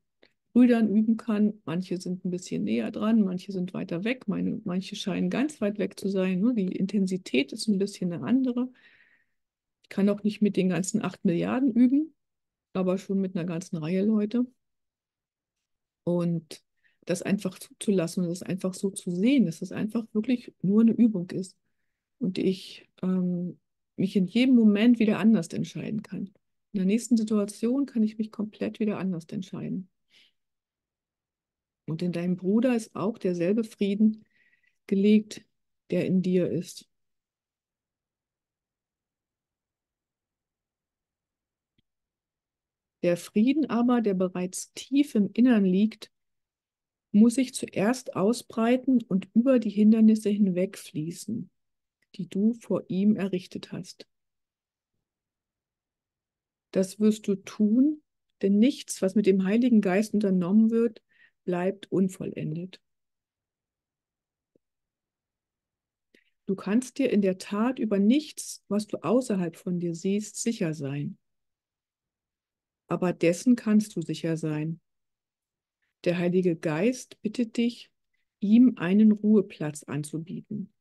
Brüdern üben kann. Manche sind ein bisschen näher dran, manche sind weiter weg, meine, manche scheinen ganz weit weg zu sein. Ne? Die Intensität ist ein bisschen eine andere. Ich kann auch nicht mit den ganzen acht Milliarden üben, aber schon mit einer ganzen Reihe Leute. Und das einfach zuzulassen und das einfach so zu sehen, dass es einfach wirklich nur eine Übung ist. Und ich ähm, mich in jedem Moment wieder anders entscheiden kann. In der nächsten Situation kann ich mich komplett wieder anders entscheiden. Und in deinem Bruder ist auch derselbe Frieden gelegt, der in dir ist. Der Frieden aber, der bereits tief im Innern liegt, muss sich zuerst ausbreiten und über die Hindernisse hinwegfließen, die du vor ihm errichtet hast. Das wirst du tun, denn nichts, was mit dem Heiligen Geist unternommen wird, bleibt unvollendet. Du kannst dir in der Tat über nichts, was du außerhalb von dir siehst, sicher sein. Aber dessen kannst du sicher sein. Der Heilige Geist bittet dich, ihm einen Ruheplatz anzubieten,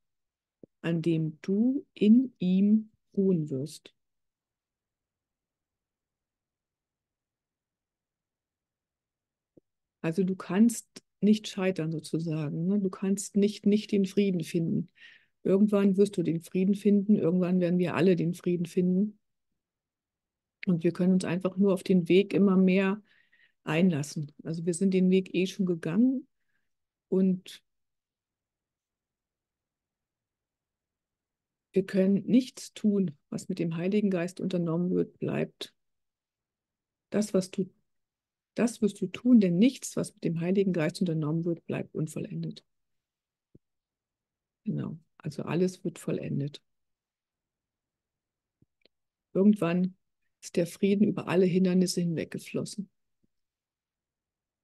an dem du in ihm ruhen wirst. Also du kannst nicht scheitern sozusagen. Ne? Du kannst nicht, nicht den Frieden finden. Irgendwann wirst du den Frieden finden. Irgendwann werden wir alle den Frieden finden. Und wir können uns einfach nur auf den Weg immer mehr einlassen. Also wir sind den Weg eh schon gegangen und wir können nichts tun, was mit dem Heiligen Geist unternommen wird, bleibt. Das, was du, das wirst du tun, denn nichts, was mit dem Heiligen Geist unternommen wird, bleibt unvollendet. Genau, also alles wird vollendet. Irgendwann ist der Frieden über alle Hindernisse hinweggeflossen.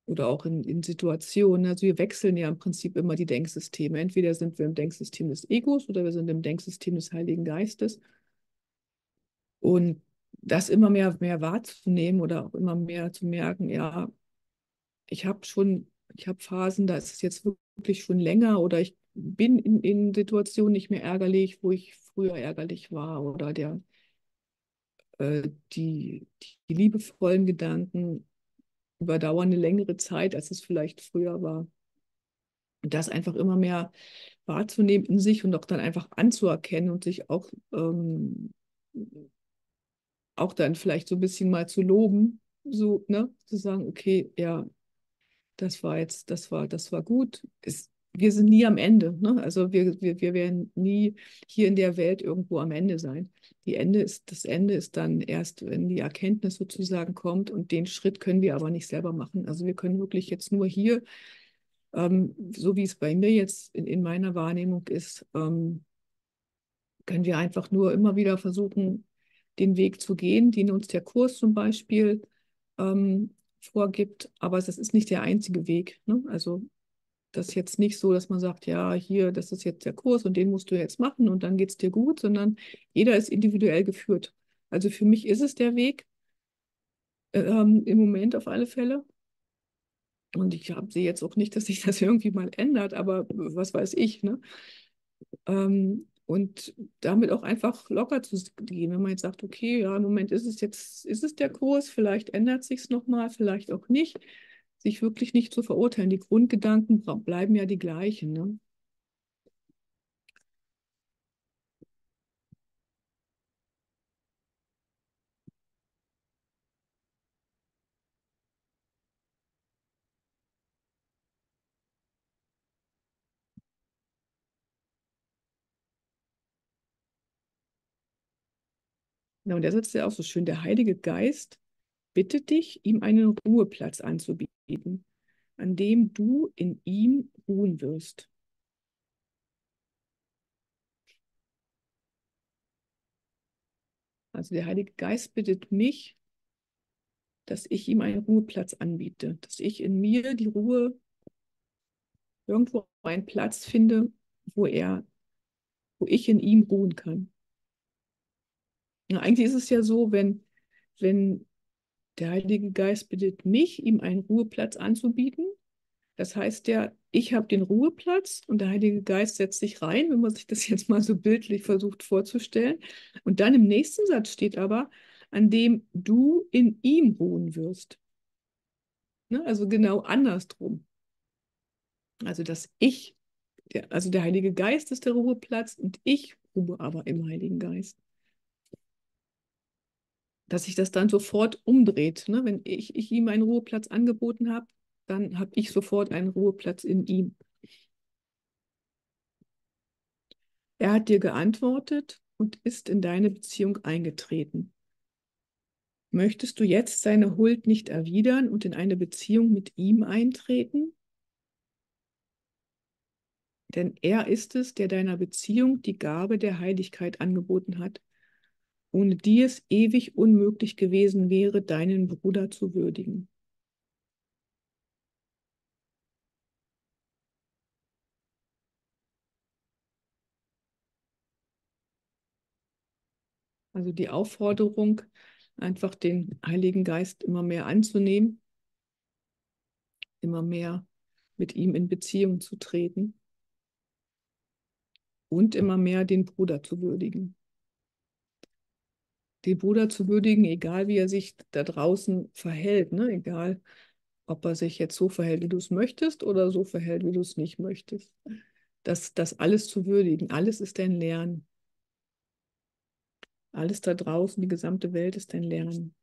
Oder auch in, in Situationen. Also wir wechseln ja im Prinzip immer die Denksysteme. Entweder sind wir im Denksystem des Egos oder wir sind im Denksystem des Heiligen Geistes. Und das immer mehr, mehr wahrzunehmen oder auch immer mehr zu merken, ja, ich habe schon, ich habe Phasen, da ist es jetzt wirklich schon länger oder ich bin in, in Situationen nicht mehr ärgerlich, wo ich früher ärgerlich war oder der, äh, die, die liebevollen Gedanken überdauern eine längere Zeit, als es vielleicht früher war. Und das einfach immer mehr wahrzunehmen in sich und auch dann einfach anzuerkennen und sich auch, ähm, auch dann vielleicht so ein bisschen mal zu loben, so, ne, zu sagen, okay, ja, das war jetzt, das war, das war gut. Es, wir sind nie am Ende. Ne? Also wir, wir, wir werden nie hier in der Welt irgendwo am Ende sein. Die Ende ist, das Ende ist dann erst, wenn die Erkenntnis sozusagen kommt und den Schritt können wir aber nicht selber machen. Also wir können wirklich jetzt nur hier, ähm, so wie es bei mir jetzt in, in meiner Wahrnehmung ist, ähm, können wir einfach nur immer wieder versuchen, den Weg zu gehen, den uns der Kurs zum Beispiel ähm, vorgibt. Aber das ist nicht der einzige Weg. Ne? Also das ist jetzt nicht so, dass man sagt, ja, hier, das ist jetzt der Kurs und den musst du jetzt machen und dann geht es dir gut, sondern jeder ist individuell geführt. Also für mich ist es der Weg, ähm, im Moment auf alle Fälle. Und ich sehe jetzt auch nicht, dass sich das irgendwie mal ändert, aber was weiß ich, ne? Ähm, und damit auch einfach locker zu gehen, wenn man jetzt sagt, okay, ja, im Moment ist es jetzt, ist es der Kurs, vielleicht ändert sich es nochmal, vielleicht auch nicht sich wirklich nicht zu verurteilen. Die Grundgedanken bleiben ja die gleichen. Ne? Ja, und der Satz ist ja auch so schön. Der Heilige Geist bittet dich, ihm einen Ruheplatz anzubieten, an dem du in ihm ruhen wirst. Also der Heilige Geist bittet mich, dass ich ihm einen Ruheplatz anbiete, dass ich in mir die Ruhe irgendwo einen Platz finde, wo er, wo ich in ihm ruhen kann. Ja, eigentlich ist es ja so, wenn, wenn der Heilige Geist bittet mich, ihm einen Ruheplatz anzubieten. Das heißt ja, ich habe den Ruheplatz und der Heilige Geist setzt sich rein, wenn man sich das jetzt mal so bildlich versucht vorzustellen. Und dann im nächsten Satz steht aber, an dem du in ihm ruhen wirst. Ne? Also genau andersrum. Also dass ich, der, also der Heilige Geist ist der Ruheplatz und ich ruhe aber im Heiligen Geist dass sich das dann sofort umdreht. Ne? Wenn ich, ich ihm einen Ruheplatz angeboten habe, dann habe ich sofort einen Ruheplatz in ihm. Er hat dir geantwortet und ist in deine Beziehung eingetreten. Möchtest du jetzt seine Huld nicht erwidern und in eine Beziehung mit ihm eintreten? Denn er ist es, der deiner Beziehung die Gabe der Heiligkeit angeboten hat ohne die es ewig unmöglich gewesen wäre, deinen Bruder zu würdigen. Also die Aufforderung, einfach den Heiligen Geist immer mehr anzunehmen, immer mehr mit ihm in Beziehung zu treten und immer mehr den Bruder zu würdigen den Bruder zu würdigen, egal wie er sich da draußen verhält, ne? egal ob er sich jetzt so verhält, wie du es möchtest oder so verhält, wie du es nicht möchtest. Das, das alles zu würdigen, alles ist dein Lernen. Alles da draußen, die gesamte Welt ist dein Lernen.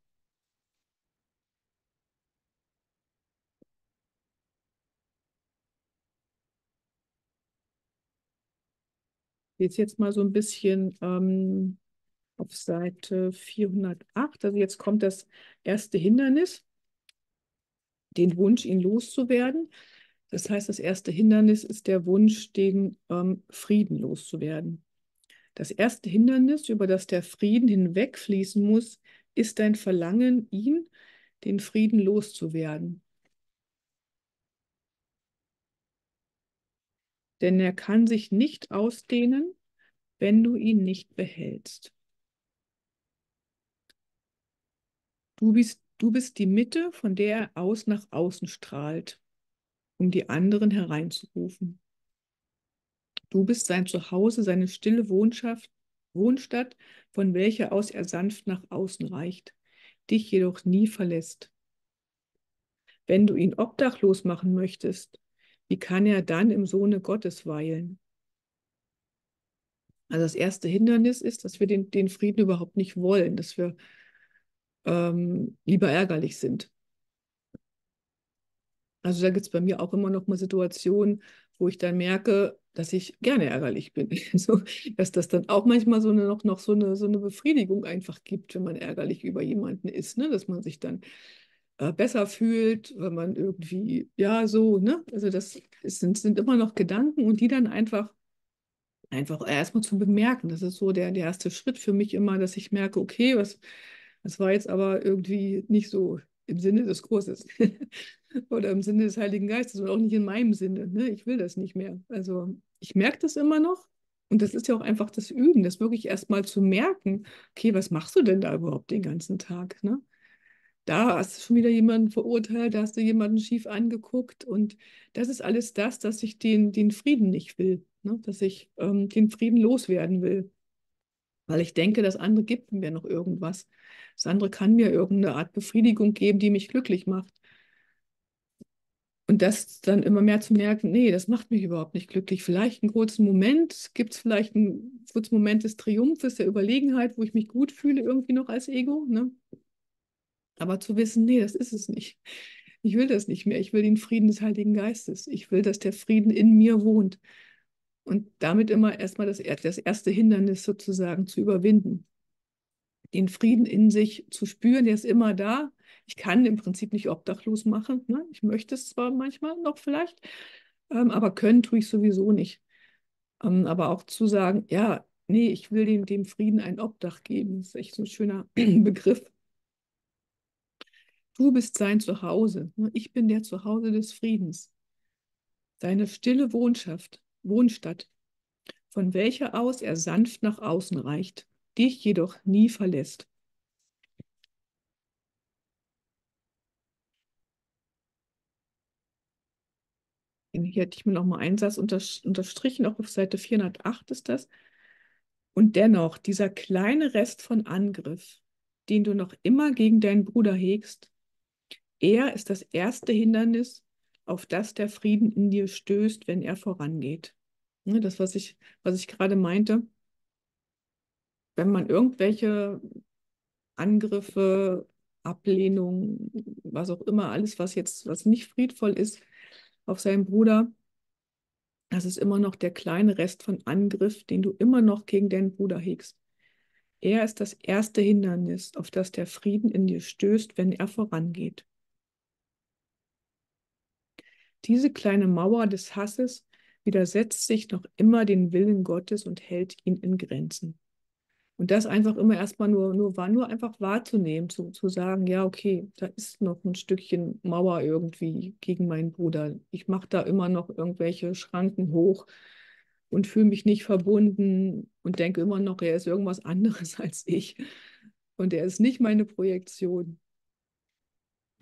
Jetzt jetzt mal so ein bisschen ähm, auf Seite 408. Also jetzt kommt das erste Hindernis, den Wunsch, ihn loszuwerden. Das heißt, das erste Hindernis ist der Wunsch, den ähm, Frieden loszuwerden. Das erste Hindernis, über das der Frieden hinwegfließen muss, ist dein Verlangen, ihn, den Frieden loszuwerden. Denn er kann sich nicht ausdehnen, wenn du ihn nicht behältst. Du bist, du bist die Mitte, von der er aus nach außen strahlt, um die anderen hereinzurufen. Du bist sein Zuhause, seine stille Wohnschaft, Wohnstadt, von welcher aus er sanft nach außen reicht, dich jedoch nie verlässt. Wenn du ihn obdachlos machen möchtest, wie kann er dann im Sohne Gottes weilen? Also das erste Hindernis ist, dass wir den, den Frieden überhaupt nicht wollen, dass wir ähm, lieber ärgerlich sind. Also da gibt es bei mir auch immer noch mal Situationen, wo ich dann merke, dass ich gerne ärgerlich bin. so, dass das dann auch manchmal so eine, noch, noch so, eine, so eine Befriedigung einfach gibt, wenn man ärgerlich über jemanden ist, ne? dass man sich dann äh, besser fühlt, wenn man irgendwie, ja, so, ne? Also das ist, sind, sind immer noch Gedanken und die dann einfach, einfach erstmal zu bemerken. Das ist so der, der erste Schritt für mich immer, dass ich merke, okay, was, das war jetzt aber irgendwie nicht so im Sinne des Kurses oder im Sinne des Heiligen Geistes und auch nicht in meinem Sinne. Ne? Ich will das nicht mehr. Also ich merke das immer noch. Und das ist ja auch einfach das Üben, das wirklich erstmal zu merken, okay, was machst du denn da überhaupt den ganzen Tag? Ne? Da hast du schon wieder jemanden verurteilt, da hast du jemanden schief angeguckt. Und das ist alles das, dass ich den, den Frieden nicht will, ne? dass ich ähm, den Frieden loswerden will. Weil ich denke, das andere gibt mir noch irgendwas. Das andere kann mir irgendeine Art Befriedigung geben, die mich glücklich macht. Und das dann immer mehr zu merken, nee, das macht mich überhaupt nicht glücklich. Vielleicht einen kurzen Moment, gibt es vielleicht einen kurzen Moment des Triumphes, der Überlegenheit, wo ich mich gut fühle, irgendwie noch als Ego. Ne? Aber zu wissen, nee, das ist es nicht. Ich will das nicht mehr. Ich will den Frieden des Heiligen Geistes. Ich will, dass der Frieden in mir wohnt. Und damit immer erstmal das, das erste Hindernis sozusagen zu überwinden den Frieden in sich zu spüren, der ist immer da. Ich kann im Prinzip nicht obdachlos machen. Ne? Ich möchte es zwar manchmal noch vielleicht, ähm, aber können tue ich sowieso nicht. Ähm, aber auch zu sagen, ja, nee, ich will dem, dem Frieden ein Obdach geben. Das ist echt so ein schöner Begriff. Du bist sein Zuhause. Ne? Ich bin der Zuhause des Friedens. Deine stille Wohnschaft, Wohnstatt, von welcher aus er sanft nach außen reicht dich jedoch nie verlässt. Hier hätte ich mir noch mal einen Satz unterstrichen, auch auf Seite 408 ist das. Und dennoch, dieser kleine Rest von Angriff, den du noch immer gegen deinen Bruder hegst, er ist das erste Hindernis, auf das der Frieden in dir stößt, wenn er vorangeht. Ne, das, was ich, was ich gerade meinte, wenn man irgendwelche Angriffe, Ablehnung, was auch immer, alles, was jetzt, was nicht friedvoll ist, auf seinen Bruder, das ist immer noch der kleine Rest von Angriff, den du immer noch gegen deinen Bruder hegst. Er ist das erste Hindernis, auf das der Frieden in dir stößt, wenn er vorangeht. Diese kleine Mauer des Hasses widersetzt sich noch immer den Willen Gottes und hält ihn in Grenzen. Und das einfach immer erstmal nur, nur, nur einfach wahrzunehmen, zu, zu sagen, ja, okay, da ist noch ein Stückchen Mauer irgendwie gegen meinen Bruder. Ich mache da immer noch irgendwelche Schranken hoch und fühle mich nicht verbunden und denke immer noch, er ist irgendwas anderes als ich. Und er ist nicht meine Projektion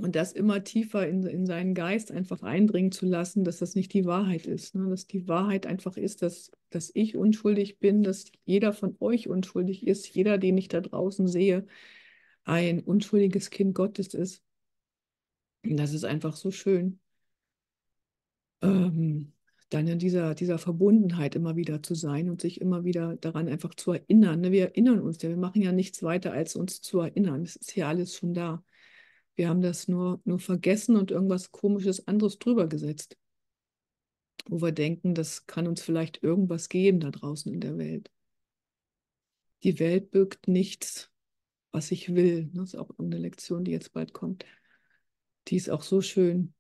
und das immer tiefer in, in seinen Geist einfach eindringen zu lassen, dass das nicht die Wahrheit ist. Ne? Dass die Wahrheit einfach ist, dass, dass ich unschuldig bin, dass jeder von euch unschuldig ist, jeder, den ich da draußen sehe, ein unschuldiges Kind Gottes ist. Und das ist einfach so schön. Ähm, dann in dieser, dieser Verbundenheit immer wieder zu sein und sich immer wieder daran einfach zu erinnern. Ne? Wir erinnern uns ja, wir machen ja nichts weiter, als uns zu erinnern. Es ist ja alles schon da. Wir haben das nur, nur vergessen und irgendwas Komisches anderes drüber gesetzt. wo wir denken, das kann uns vielleicht irgendwas geben da draußen in der Welt. Die Welt birgt nichts, was ich will. Das ist auch eine Lektion, die jetzt bald kommt. Die ist auch so schön.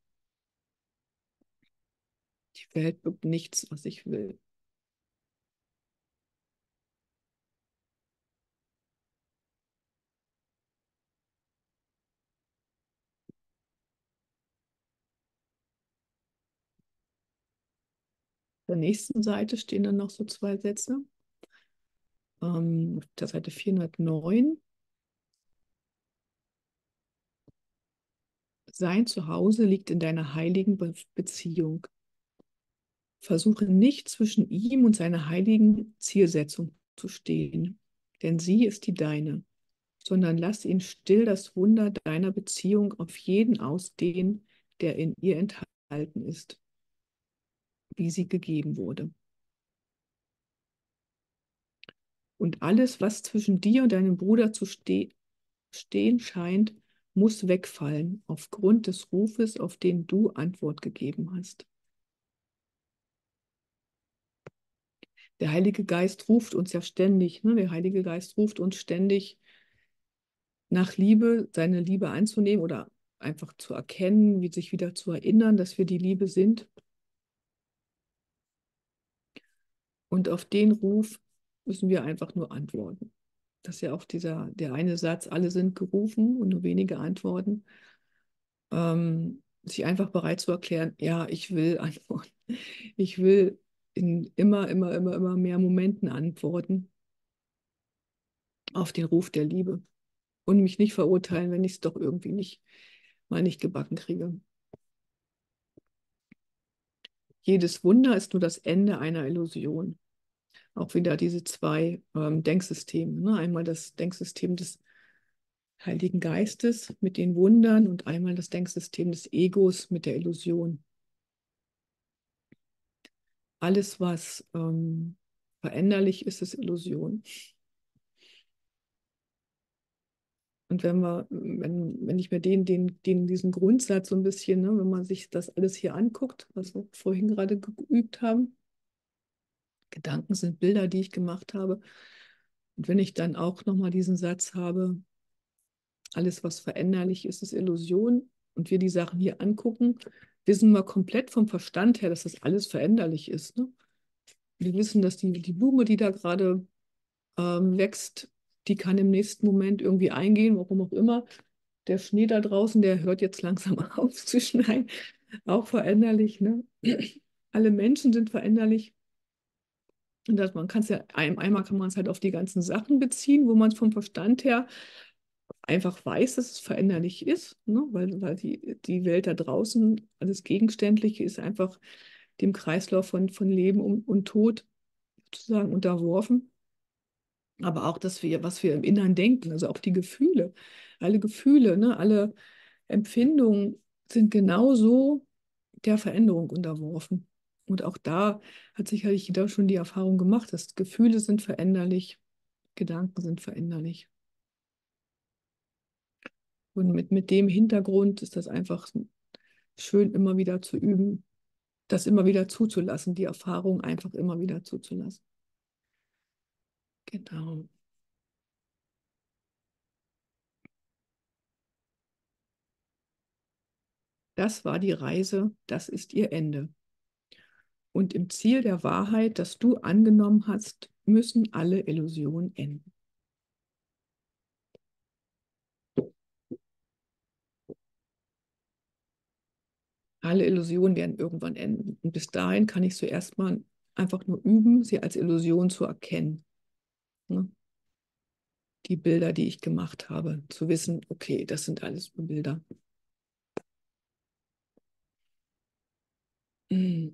Die Welt birgt nichts, was ich will. Der nächsten Seite stehen dann noch so zwei Sätze. Ähm, auf der Seite 409. Sein Zuhause liegt in deiner heiligen Be Beziehung. Versuche nicht zwischen ihm und seiner heiligen Zielsetzung zu stehen, denn sie ist die deine, sondern lass ihn still das Wunder deiner Beziehung auf jeden ausdehnen, der in ihr enthalten ist wie sie gegeben wurde. Und alles, was zwischen dir und deinem Bruder zu ste stehen scheint, muss wegfallen aufgrund des Rufes, auf den du Antwort gegeben hast. Der Heilige Geist ruft uns ja ständig, ne? der Heilige Geist ruft uns ständig nach Liebe, seine Liebe anzunehmen oder einfach zu erkennen, wie sich wieder zu erinnern, dass wir die Liebe sind. Und auf den Ruf müssen wir einfach nur antworten. Das ist ja auch dieser, der eine Satz, alle sind gerufen und nur wenige antworten. Ähm, sich einfach bereit zu erklären, ja, ich will antworten. Ich will in immer, immer, immer, immer mehr Momenten antworten auf den Ruf der Liebe und mich nicht verurteilen, wenn ich es doch irgendwie nicht mal nicht gebacken kriege. Jedes Wunder ist nur das Ende einer Illusion. Auch wieder diese zwei ähm, Denksysteme. Ne? Einmal das Denksystem des Heiligen Geistes mit den Wundern und einmal das Denksystem des Egos mit der Illusion. Alles, was ähm, veränderlich ist, ist Illusion. Und wenn wir, wenn, wenn ich mir den, den, den, diesen Grundsatz so ein bisschen, ne, wenn man sich das alles hier anguckt, was wir vorhin gerade geübt haben, Gedanken sind Bilder, die ich gemacht habe. Und wenn ich dann auch nochmal diesen Satz habe, alles, was veränderlich ist, ist Illusion, und wir die Sachen hier angucken, wissen wir komplett vom Verstand her, dass das alles veränderlich ist. Ne? Wir wissen, dass die, die Blume, die da gerade ähm, wächst, die kann im nächsten Moment irgendwie eingehen, warum auch immer. Der Schnee da draußen, der hört jetzt langsam auf zu schneien, auch veränderlich. Ne? Alle Menschen sind veränderlich. Und das, man kann es ja, einmal kann man es halt auf die ganzen Sachen beziehen, wo man es vom Verstand her einfach weiß, dass es veränderlich ist, ne? weil, weil die, die Welt da draußen, alles Gegenständliche ist einfach dem Kreislauf von, von Leben und, und Tod sozusagen unterworfen. Aber auch das, was wir im Inneren denken, also auch die Gefühle, alle Gefühle, ne? alle Empfindungen sind genauso der Veränderung unterworfen. Und auch da hat sicherlich jeder schon die Erfahrung gemacht, dass Gefühle sind veränderlich, Gedanken sind veränderlich. Und mit, mit dem Hintergrund ist das einfach schön, immer wieder zu üben, das immer wieder zuzulassen, die Erfahrung einfach immer wieder zuzulassen. Genau. Das war die Reise, das ist ihr Ende. Und im Ziel der Wahrheit, das du angenommen hast, müssen alle Illusionen enden. Alle Illusionen werden irgendwann enden. Und bis dahin kann ich zuerst mal einfach nur üben, sie als Illusion zu erkennen. Ne? Die Bilder, die ich gemacht habe, zu wissen, okay, das sind alles nur Bilder. Mm.